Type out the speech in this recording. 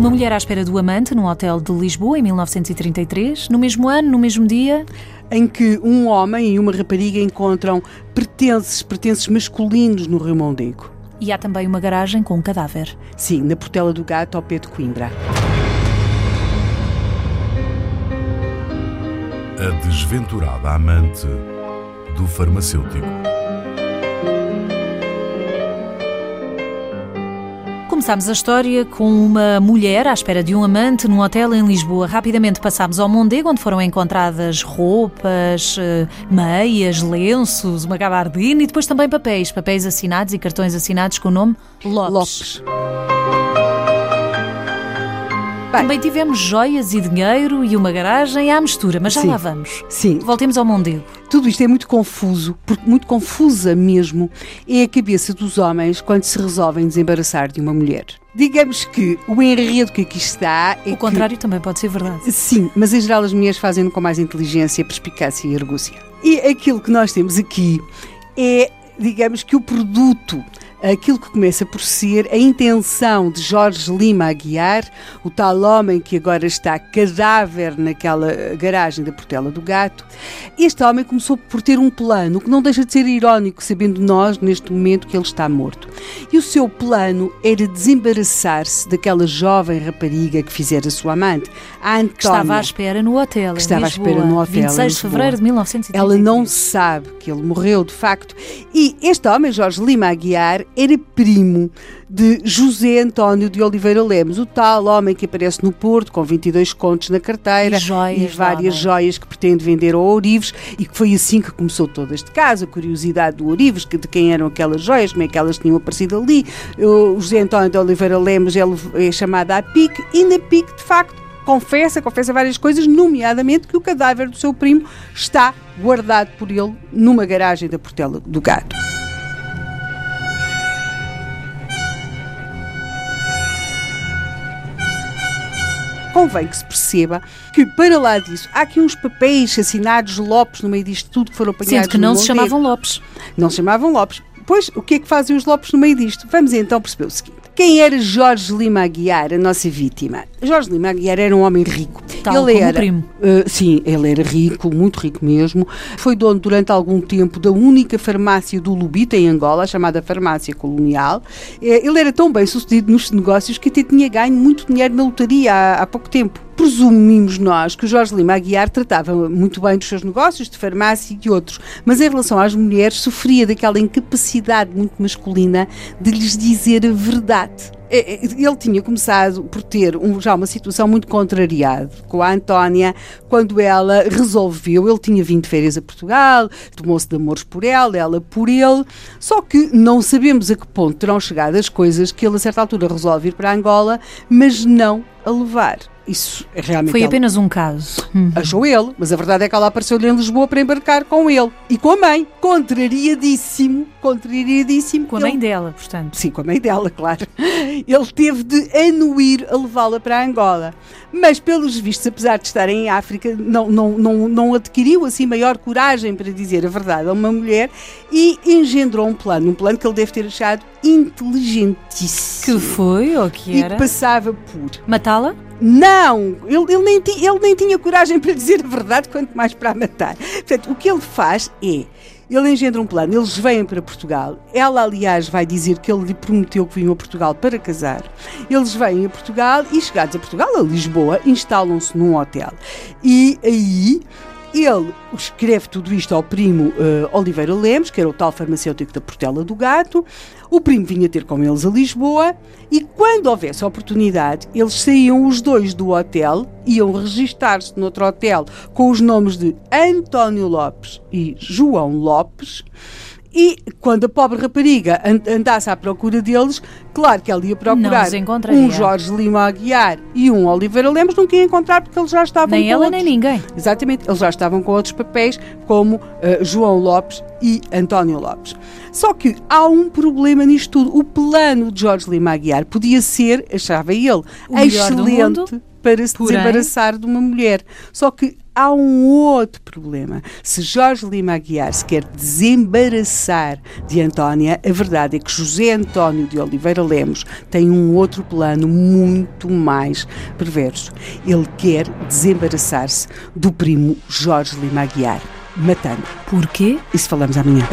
Uma mulher à espera do amante num hotel de Lisboa em 1933. No mesmo ano, no mesmo dia. Em que um homem e uma rapariga encontram pertences, pertences masculinos no Rio Mondego. E há também uma garagem com um cadáver. Sim, na Portela do Gato, ao pé de Coimbra. A desventurada amante do farmacêutico. Começámos a história com uma mulher à espera de um amante num hotel em Lisboa. Rapidamente passámos ao Mondego, onde foram encontradas roupas, eh, meias, lenços, uma gabardina e depois também papéis. Papéis assinados e cartões assinados com o nome Lopes. Lopes. Bem, Também tivemos joias e dinheiro e uma garagem à mistura, mas já sim, lá vamos. Sim. Voltemos ao Mondego. Tudo isto é muito confuso, porque muito confusa mesmo é a cabeça dos homens quando se resolvem desembaraçar de uma mulher. Digamos que o enredo que aqui está é O contrário que... também pode ser verdade. Sim, mas em geral as mulheres fazem-no com mais inteligência, perspicácia e argúcia. E aquilo que nós temos aqui é, digamos que o produto aquilo que começa por ser a intenção de Jorge Lima Aguiar, o tal homem que agora está cadáver naquela garagem da Portela do Gato. Este homem começou por ter um plano, que não deixa de ser irónico, sabendo nós, neste momento, que ele está morto. E o seu plano era desembaraçar-se daquela jovem rapariga que fizera sua amante, a Antónia. Que estava à espera no hotel. Que estava Lisboa, à espera no hotel. 26 de fevereiro de 1933. Ela não sabe que ele morreu, de facto. E este homem, Jorge Lima Aguiar, era primo de José António de Oliveira Lemos, o tal homem que aparece no Porto com 22 contos na carteira e, joias, e várias joias que pretende vender ao Ourives e que foi assim que começou todo este caso, a curiosidade do Ourives, que de quem eram aquelas joias, como é que elas tinham aparecido ali. O José António de Oliveira Lemos é, é chamado à PIC e na PIC, de facto, confessa, confessa várias coisas, nomeadamente que o cadáver do seu primo está guardado por ele numa garagem da Portela do Gato. Convém que se perceba que, para lá disso, há aqui uns papéis assinados Lopes no meio disto tudo que foram apanhados. Sendo que não se chamavam Lopes. Não se chamavam Lopes. Pois, o que é que fazem os Lopes no meio disto? Vamos então perceber o seguinte. Quem era Jorge Lima Aguiar, a nossa vítima? Jorge Lima Aguiar era um homem rico. Tal ele era, primo. Uh, sim, ele era rico, muito rico mesmo. Foi dono durante algum tempo da única farmácia do Lubita em Angola, chamada Farmácia Colonial. Uh, ele era tão bem sucedido nos negócios que até tinha ganho muito dinheiro na lotaria há, há pouco tempo presumimos nós que o Jorge Lima Aguiar tratava muito bem dos seus negócios, de farmácia e outros, mas em relação às mulheres sofria daquela incapacidade muito masculina de lhes dizer a verdade. É, é, ele tinha começado por ter um, já uma situação muito contrariada com a Antónia, quando ela resolveu, ele tinha vindo de férias a Portugal, tomou-se de amores por ela, ela por ele, só que não sabemos a que ponto terão chegado as coisas que ele a certa altura resolve ir para Angola, mas não a levar. Isso é realmente. Foi apenas um caso. Uhum. Achou ele, mas a verdade é que ela apareceu-lhe em Lisboa para embarcar com ele. E com a mãe. Contrariadíssimo. Contrariadíssimo. Com a mãe dela, portanto. Sim, com a mãe dela, claro. Ele teve de anuir a levá-la para Angola. Mas, pelos vistos, apesar de estar em África, não, não, não, não adquiriu assim maior coragem para dizer a verdade a uma mulher e engendrou um plano. Um plano que ele deve ter achado inteligentíssimo. Que foi ou que era? E que passava por. Matá-la? Não, ele, ele, nem ele nem tinha coragem para dizer a verdade, quanto mais para a matar. Portanto, o que ele faz é. Ele engendra um plano, eles vêm para Portugal. Ela, aliás, vai dizer que ele lhe prometeu que vinham a Portugal para casar. Eles vêm a Portugal e, chegados a Portugal, a Lisboa, instalam-se num hotel. E aí ele escreve tudo isto ao primo uh, Oliveira Lemos, que era o tal farmacêutico da Portela do Gato. O primo vinha ter com eles a Lisboa e, quando houvesse oportunidade, eles saíam os dois do hotel, iam registar-se noutro hotel com os nomes de António Lopes e João Lopes. E quando a pobre rapariga andasse à procura deles, claro que ela ia procurar um Jorge Lima Aguiar e um Oliveira Lemos, não ia encontrar porque eles já estavam nem com ela outros. nem ninguém. Exatamente, eles já estavam com outros papéis, como uh, João Lopes e António Lopes. Só que há um problema nisto tudo. O plano de Jorge Lima Aguiar podia ser, achava ele, o excelente para se Porém... desembaraçar de uma mulher. Só que há um outro problema. Se Jorge Lima Aguiar se quer desembaraçar de Antónia, a verdade é que José António de Oliveira Lemos tem um outro plano muito mais perverso. Ele quer desembaraçar-se do primo Jorge Lima Aguiar, matando. Porquê? Isso falamos amanhã.